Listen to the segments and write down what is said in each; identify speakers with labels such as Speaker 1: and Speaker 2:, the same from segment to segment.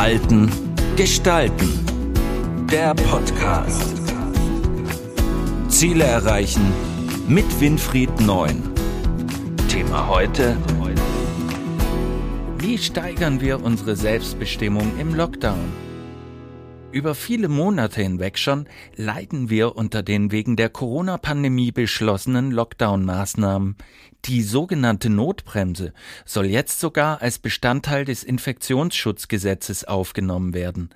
Speaker 1: Halten, Gestalten. Der Podcast. Ziele erreichen mit Winfried Neun. Thema heute. Wie steigern wir unsere Selbstbestimmung im Lockdown? Über viele Monate hinweg schon leiden wir unter den wegen der Corona-Pandemie beschlossenen Lockdown-Maßnahmen. Die sogenannte Notbremse soll jetzt sogar als Bestandteil des Infektionsschutzgesetzes aufgenommen werden.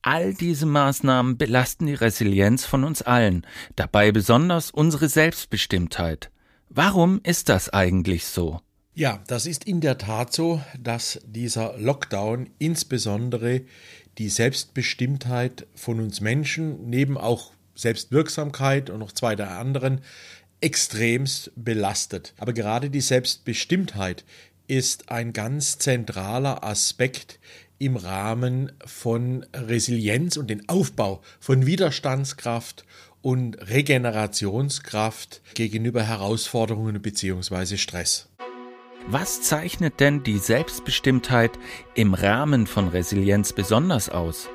Speaker 1: All diese Maßnahmen belasten die Resilienz von uns allen, dabei besonders unsere Selbstbestimmtheit. Warum ist das eigentlich so?
Speaker 2: Ja, das ist in der Tat so, dass dieser Lockdown insbesondere die Selbstbestimmtheit von uns Menschen, neben auch Selbstwirksamkeit und noch zwei der anderen, extremst belastet. Aber gerade die Selbstbestimmtheit ist ein ganz zentraler Aspekt im Rahmen von Resilienz und den Aufbau von Widerstandskraft und Regenerationskraft gegenüber Herausforderungen bzw. Stress.
Speaker 1: Was zeichnet denn die Selbstbestimmtheit im Rahmen von Resilienz besonders aus?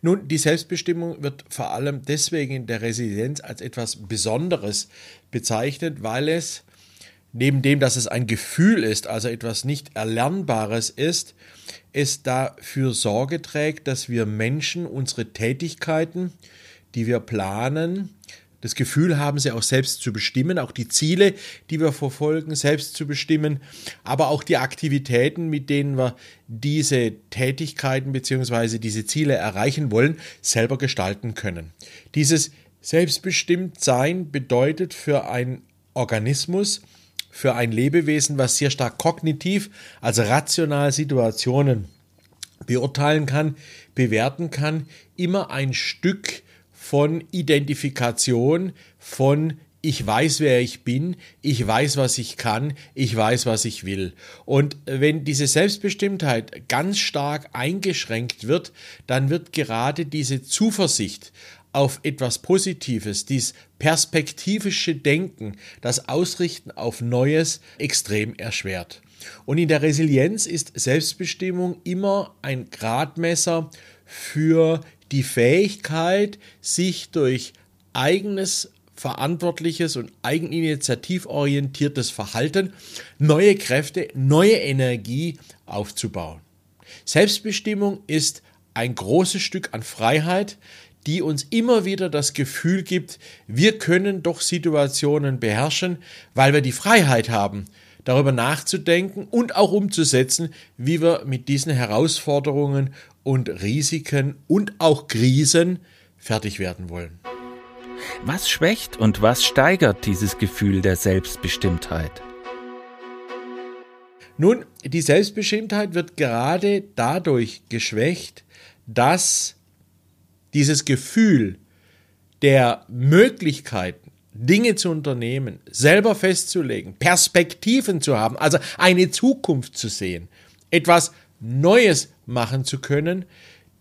Speaker 2: Nun, die Selbstbestimmung wird vor allem deswegen in der Resilienz als etwas Besonderes bezeichnet, weil es neben dem, dass es ein Gefühl ist, also etwas nicht Erlernbares ist, es dafür Sorge trägt, dass wir Menschen unsere Tätigkeiten, die wir planen, das Gefühl haben, sie auch selbst zu bestimmen, auch die Ziele, die wir verfolgen, selbst zu bestimmen, aber auch die Aktivitäten, mit denen wir diese Tätigkeiten bzw. diese Ziele erreichen wollen, selber gestalten können. Dieses Selbstbestimmtsein bedeutet für ein Organismus, für ein Lebewesen, was sehr stark kognitiv, also rational Situationen beurteilen kann, bewerten kann, immer ein Stück von Identifikation, von ich weiß, wer ich bin, ich weiß, was ich kann, ich weiß, was ich will. Und wenn diese Selbstbestimmtheit ganz stark eingeschränkt wird, dann wird gerade diese Zuversicht auf etwas Positives, dies perspektivische Denken, das Ausrichten auf Neues extrem erschwert. Und in der Resilienz ist Selbstbestimmung immer ein Gradmesser für die Fähigkeit, sich durch eigenes verantwortliches und eigeninitiativorientiertes Verhalten neue Kräfte, neue Energie aufzubauen. Selbstbestimmung ist ein großes Stück an Freiheit, die uns immer wieder das Gefühl gibt, wir können doch Situationen beherrschen, weil wir die Freiheit haben, darüber nachzudenken und auch umzusetzen, wie wir mit diesen Herausforderungen und Risiken und auch Krisen fertig werden wollen.
Speaker 1: Was schwächt und was steigert dieses Gefühl der Selbstbestimmtheit?
Speaker 2: Nun, die Selbstbestimmtheit wird gerade dadurch geschwächt, dass dieses Gefühl der Möglichkeiten, Dinge zu unternehmen, selber festzulegen, Perspektiven zu haben, also eine Zukunft zu sehen, etwas Neues machen zu können.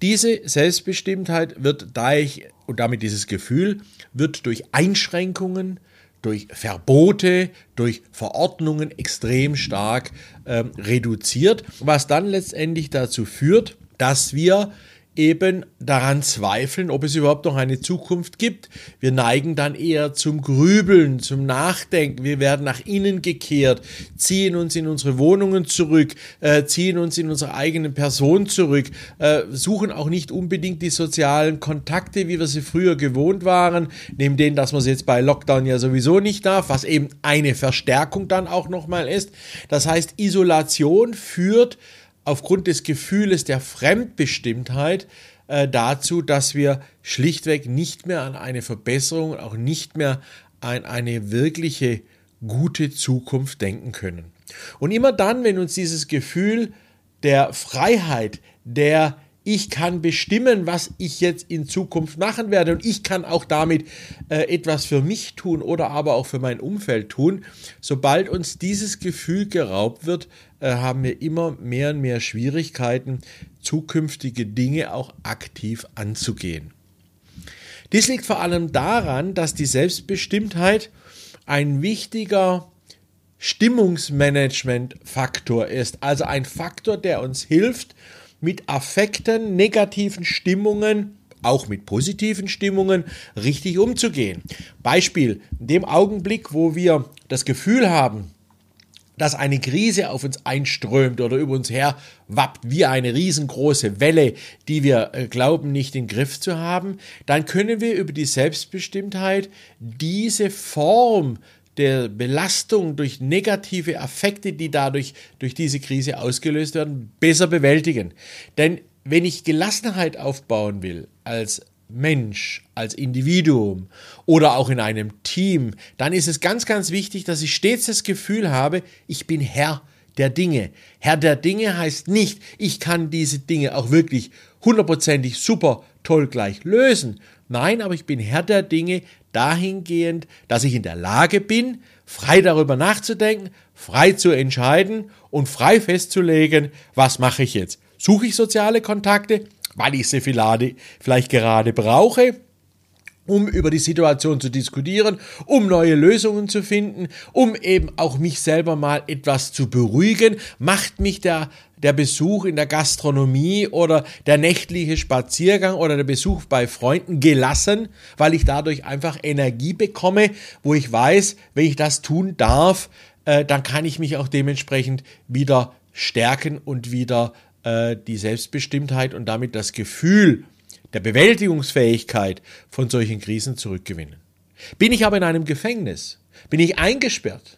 Speaker 2: Diese Selbstbestimmtheit wird dadurch, und damit dieses Gefühl, wird durch Einschränkungen, durch Verbote, durch Verordnungen extrem stark ähm, reduziert, was dann letztendlich dazu führt, dass wir eben daran zweifeln, ob es überhaupt noch eine Zukunft gibt. Wir neigen dann eher zum Grübeln, zum Nachdenken. Wir werden nach innen gekehrt, ziehen uns in unsere Wohnungen zurück, äh, ziehen uns in unsere eigene Person zurück, äh, suchen auch nicht unbedingt die sozialen Kontakte, wie wir sie früher gewohnt waren, neben denen, dass man sie jetzt bei Lockdown ja sowieso nicht darf, was eben eine Verstärkung dann auch nochmal ist. Das heißt, Isolation führt aufgrund des Gefühles der Fremdbestimmtheit äh, dazu, dass wir schlichtweg nicht mehr an eine Verbesserung, auch nicht mehr an eine wirkliche gute Zukunft denken können. Und immer dann, wenn uns dieses Gefühl der Freiheit, der ich kann bestimmen, was ich jetzt in Zukunft machen werde und ich kann auch damit äh, etwas für mich tun oder aber auch für mein Umfeld tun. Sobald uns dieses Gefühl geraubt wird, äh, haben wir immer mehr und mehr Schwierigkeiten, zukünftige Dinge auch aktiv anzugehen. Dies liegt vor allem daran, dass die Selbstbestimmtheit ein wichtiger Stimmungsmanagement-Faktor ist, also ein Faktor, der uns hilft, mit Affekten, negativen Stimmungen, auch mit positiven Stimmungen richtig umzugehen. Beispiel, in dem Augenblick, wo wir das Gefühl haben, dass eine Krise auf uns einströmt oder über uns her wappt wie eine riesengroße Welle, die wir äh, glauben nicht in den Griff zu haben, dann können wir über die Selbstbestimmtheit diese Form der Belastung durch negative Affekte, die dadurch durch diese Krise ausgelöst werden, besser bewältigen. Denn wenn ich Gelassenheit aufbauen will als Mensch, als Individuum oder auch in einem Team, dann ist es ganz, ganz wichtig, dass ich stets das Gefühl habe, ich bin Herr der Dinge. Herr der Dinge heißt nicht, ich kann diese Dinge auch wirklich hundertprozentig super toll gleich lösen. Nein, aber ich bin Herr der Dinge dahingehend, dass ich in der Lage bin, frei darüber nachzudenken, frei zu entscheiden und frei festzulegen, was mache ich jetzt. Suche ich soziale Kontakte, weil ich sie vielleicht gerade brauche? Um über die Situation zu diskutieren, um neue Lösungen zu finden, um eben auch mich selber mal etwas zu beruhigen, macht mich der, der Besuch in der Gastronomie oder der nächtliche Spaziergang oder der Besuch bei Freunden gelassen, weil ich dadurch einfach Energie bekomme, wo ich weiß, wenn ich das tun darf, äh, dann kann ich mich auch dementsprechend wieder stärken und wieder äh, die Selbstbestimmtheit und damit das Gefühl der Bewältigungsfähigkeit von solchen Krisen zurückgewinnen. Bin ich aber in einem Gefängnis, bin ich eingesperrt,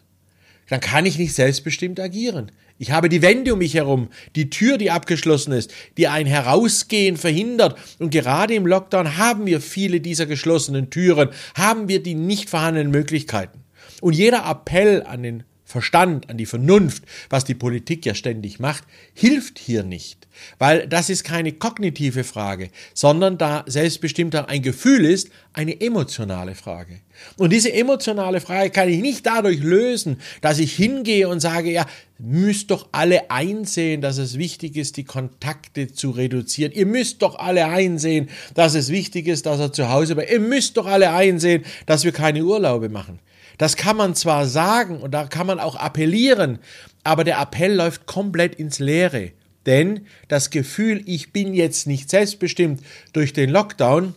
Speaker 2: dann kann ich nicht selbstbestimmt agieren. Ich habe die Wände um mich herum, die Tür, die abgeschlossen ist, die ein Herausgehen verhindert. Und gerade im Lockdown haben wir viele dieser geschlossenen Türen, haben wir die nicht vorhandenen Möglichkeiten. Und jeder Appell an den Verstand, an die Vernunft, was die Politik ja ständig macht, hilft hier nicht. Weil das ist keine kognitive Frage, sondern da Selbstbestimmtheit ein Gefühl ist, eine emotionale Frage. Und diese emotionale Frage kann ich nicht dadurch lösen, dass ich hingehe und sage, ja, müsst doch alle einsehen, dass es wichtig ist, die Kontakte zu reduzieren. Ihr müsst doch alle einsehen, dass es wichtig ist, dass er zu Hause bleibt. Ihr müsst doch alle einsehen, dass wir keine Urlaube machen. Das kann man zwar sagen und da kann man auch appellieren, aber der Appell läuft komplett ins Leere. Denn das Gefühl, ich bin jetzt nicht selbstbestimmt durch den Lockdown,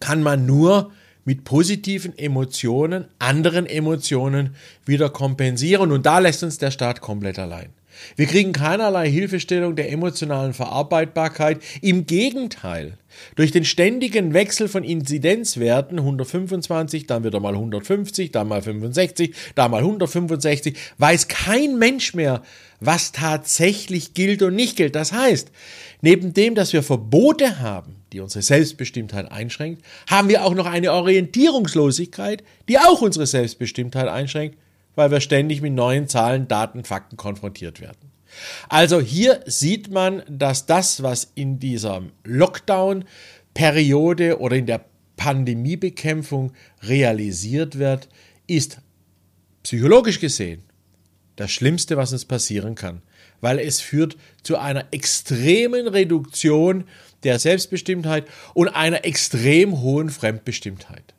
Speaker 2: kann man nur mit positiven Emotionen, anderen Emotionen wieder kompensieren. Und da lässt uns der Staat komplett allein. Wir kriegen keinerlei Hilfestellung der emotionalen Verarbeitbarkeit. Im Gegenteil, durch den ständigen Wechsel von Inzidenzwerten, 125, dann wieder mal 150, dann mal 65, dann mal 165, weiß kein Mensch mehr, was tatsächlich gilt und nicht gilt. Das heißt, neben dem, dass wir Verbote haben, die unsere Selbstbestimmtheit einschränkt, haben wir auch noch eine Orientierungslosigkeit, die auch unsere Selbstbestimmtheit einschränkt, weil wir ständig mit neuen Zahlen, Daten, Fakten konfrontiert werden. Also hier sieht man, dass das, was in dieser Lockdown-Periode oder in der Pandemiebekämpfung realisiert wird, ist psychologisch gesehen das Schlimmste, was uns passieren kann, weil es führt zu einer extremen Reduktion der Selbstbestimmtheit und einer extrem hohen Fremdbestimmtheit.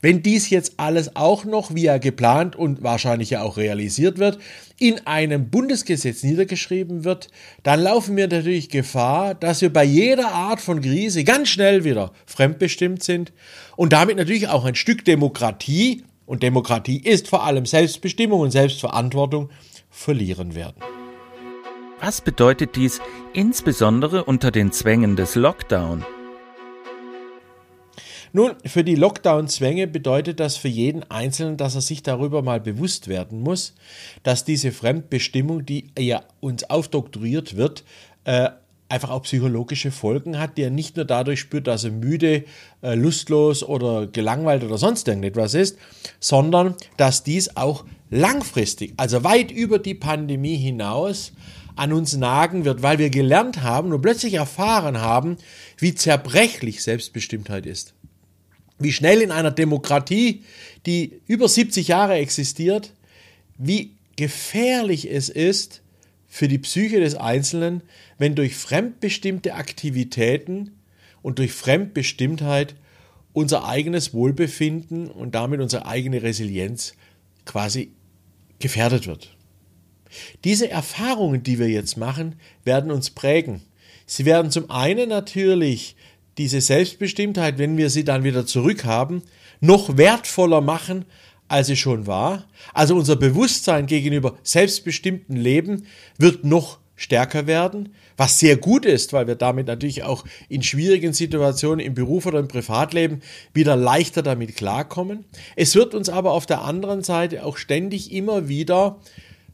Speaker 2: Wenn dies jetzt alles auch noch, wie er geplant und wahrscheinlich ja auch realisiert wird, in einem Bundesgesetz niedergeschrieben wird, dann laufen wir natürlich Gefahr, dass wir bei jeder Art von Krise ganz schnell wieder fremdbestimmt sind und damit natürlich auch ein Stück Demokratie, und Demokratie ist vor allem Selbstbestimmung und Selbstverantwortung, verlieren werden.
Speaker 1: Was bedeutet dies insbesondere unter den Zwängen des Lockdown?
Speaker 2: Nun, für die Lockdown-Zwänge bedeutet das für jeden Einzelnen, dass er sich darüber mal bewusst werden muss, dass diese Fremdbestimmung, die ja uns aufdoktoriert wird, äh, einfach auch psychologische Folgen hat, die er nicht nur dadurch spürt, dass er müde, äh, lustlos oder gelangweilt oder sonst irgendetwas ist, sondern dass dies auch langfristig, also weit über die Pandemie hinaus, an uns nagen wird, weil wir gelernt haben und plötzlich erfahren haben, wie zerbrechlich Selbstbestimmtheit ist wie schnell in einer Demokratie, die über 70 Jahre existiert, wie gefährlich es ist für die Psyche des Einzelnen, wenn durch fremdbestimmte Aktivitäten und durch Fremdbestimmtheit unser eigenes Wohlbefinden und damit unsere eigene Resilienz quasi gefährdet wird. Diese Erfahrungen, die wir jetzt machen, werden uns prägen. Sie werden zum einen natürlich diese Selbstbestimmtheit, wenn wir sie dann wieder zurückhaben, noch wertvoller machen, als sie schon war. Also unser Bewusstsein gegenüber selbstbestimmten Leben wird noch stärker werden, was sehr gut ist, weil wir damit natürlich auch in schwierigen Situationen im Beruf oder im Privatleben wieder leichter damit klarkommen. Es wird uns aber auf der anderen Seite auch ständig immer wieder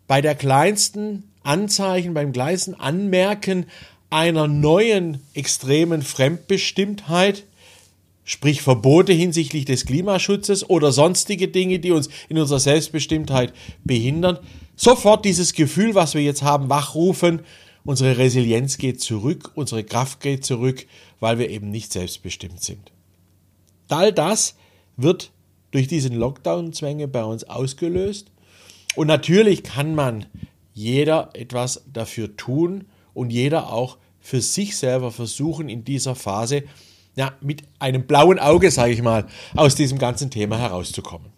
Speaker 2: bei der kleinsten Anzeichen, beim kleinsten Anmerken einer neuen extremen Fremdbestimmtheit, sprich Verbote hinsichtlich des Klimaschutzes oder sonstige Dinge, die uns in unserer Selbstbestimmtheit behindern, sofort dieses Gefühl, was wir jetzt haben, wachrufen, unsere Resilienz geht zurück, unsere Kraft geht zurück, weil wir eben nicht selbstbestimmt sind. All das wird durch diesen Lockdown-Zwänge bei uns ausgelöst. Und natürlich kann man jeder etwas dafür tun und jeder auch für sich selber versuchen, in dieser Phase ja, mit einem blauen Auge, sage ich mal, aus diesem ganzen Thema herauszukommen.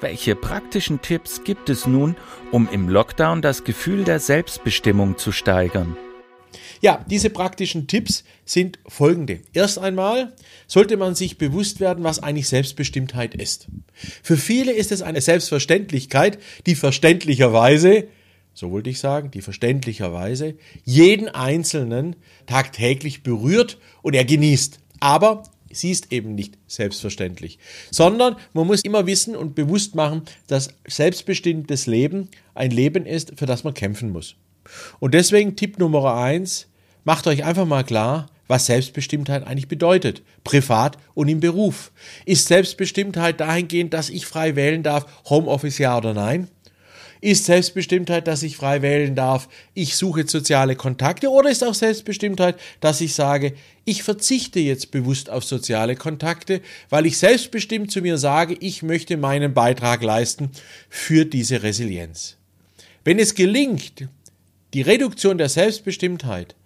Speaker 1: Welche praktischen Tipps gibt es nun, um im Lockdown das Gefühl der Selbstbestimmung zu steigern?
Speaker 2: Ja, diese praktischen Tipps sind folgende. Erst einmal sollte man sich bewusst werden, was eigentlich Selbstbestimmtheit ist. Für viele ist es eine Selbstverständlichkeit, die verständlicherweise, so wollte ich sagen, die verständlicherweise jeden Einzelnen tagtäglich berührt und er genießt. Aber sie ist eben nicht selbstverständlich, sondern man muss immer wissen und bewusst machen, dass selbstbestimmtes Leben ein Leben ist, für das man kämpfen muss. Und deswegen Tipp Nummer eins, macht euch einfach mal klar, was Selbstbestimmtheit eigentlich bedeutet, privat und im Beruf. Ist Selbstbestimmtheit dahingehend, dass ich frei wählen darf, Homeoffice ja oder nein? Ist Selbstbestimmtheit, dass ich frei wählen darf, ich suche soziale Kontakte oder ist auch Selbstbestimmtheit, dass ich sage, ich verzichte jetzt bewusst auf soziale Kontakte, weil ich selbstbestimmt zu mir sage, ich möchte meinen Beitrag leisten für diese Resilienz. Wenn es gelingt, die Reduktion der Selbstbestimmtheit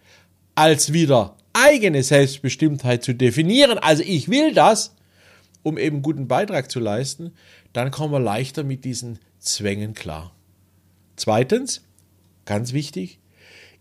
Speaker 2: als wieder eigene Selbstbestimmtheit zu definieren, also ich will das, um eben guten Beitrag zu leisten, dann kommen wir leichter mit diesen Zwängen klar. Zweitens, ganz wichtig,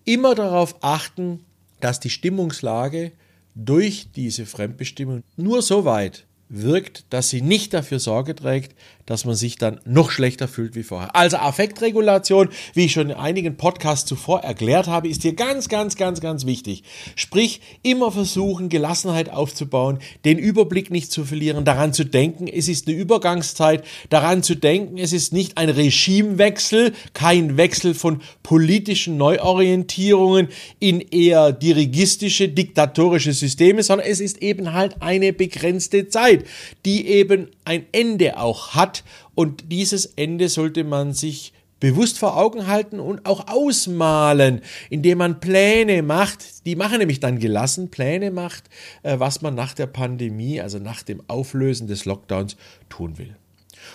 Speaker 2: immer darauf achten, dass die Stimmungslage durch diese Fremdbestimmung nur so weit wirkt, dass sie nicht dafür Sorge trägt, dass man sich dann noch schlechter fühlt wie vorher. Also Affektregulation, wie ich schon in einigen Podcasts zuvor erklärt habe, ist hier ganz, ganz, ganz, ganz wichtig. Sprich, immer versuchen, Gelassenheit aufzubauen, den Überblick nicht zu verlieren, daran zu denken, es ist eine Übergangszeit, daran zu denken, es ist nicht ein Regimewechsel, kein Wechsel von politischen Neuorientierungen in eher dirigistische, diktatorische Systeme, sondern es ist eben halt eine begrenzte Zeit. Die eben ein Ende auch hat. Und dieses Ende sollte man sich bewusst vor Augen halten und auch ausmalen, indem man Pläne macht. Die machen nämlich dann gelassen Pläne macht, äh, was man nach der Pandemie, also nach dem Auflösen des Lockdowns tun will.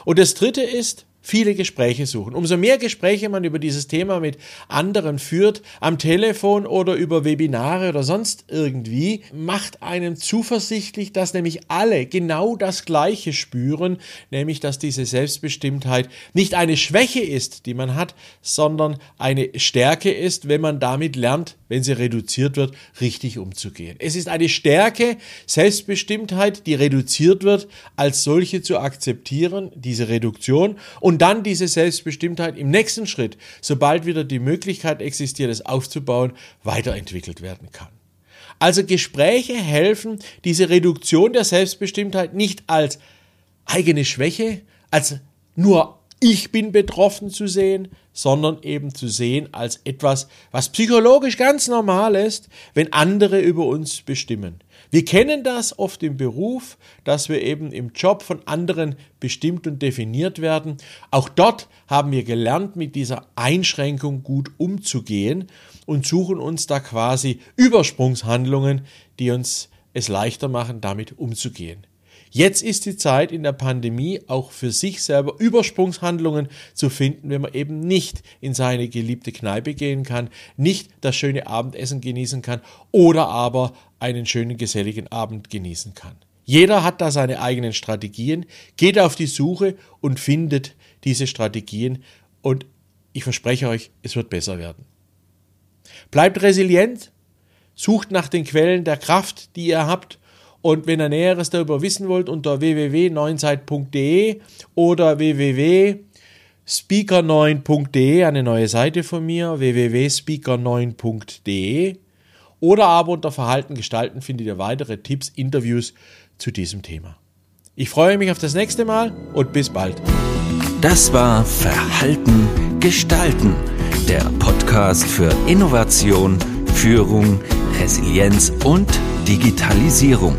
Speaker 2: Und das Dritte ist, viele Gespräche suchen. Umso mehr Gespräche man über dieses Thema mit anderen führt, am Telefon oder über Webinare oder sonst irgendwie, macht einen zuversichtlich, dass nämlich alle genau das Gleiche spüren, nämlich dass diese Selbstbestimmtheit nicht eine Schwäche ist, die man hat, sondern eine Stärke ist, wenn man damit lernt, wenn sie reduziert wird, richtig umzugehen. Es ist eine Stärke, Selbstbestimmtheit, die reduziert wird, als solche zu akzeptieren, diese Reduktion und und dann diese Selbstbestimmtheit im nächsten Schritt, sobald wieder die Möglichkeit existiert, es aufzubauen, weiterentwickelt werden kann. Also Gespräche helfen, diese Reduktion der Selbstbestimmtheit nicht als eigene Schwäche, als nur ich bin betroffen zu sehen, sondern eben zu sehen als etwas, was psychologisch ganz normal ist, wenn andere über uns bestimmen. Wir kennen das oft im Beruf, dass wir eben im Job von anderen bestimmt und definiert werden. Auch dort haben wir gelernt, mit dieser Einschränkung gut umzugehen und suchen uns da quasi Übersprungshandlungen, die uns es leichter machen, damit umzugehen. Jetzt ist die Zeit in der Pandemie auch für sich selber Übersprungshandlungen zu finden, wenn man eben nicht in seine geliebte Kneipe gehen kann, nicht das schöne Abendessen genießen kann oder aber einen schönen geselligen Abend genießen kann. Jeder hat da seine eigenen Strategien, geht auf die Suche und findet diese Strategien und ich verspreche euch, es wird besser werden. Bleibt resilient, Sucht nach den Quellen der Kraft, die ihr habt. Und wenn ihr Näheres darüber wissen wollt, unter www.neunzeit.de oder www.speaker9.de, eine neue Seite von mir, www.speaker9.de. Oder aber unter Verhalten gestalten findet ihr weitere Tipps, Interviews zu diesem Thema. Ich freue mich auf das nächste Mal und bis bald.
Speaker 1: Das war Verhalten gestalten, der Podcast für Innovation, Führung, Resilienz und Digitalisierung.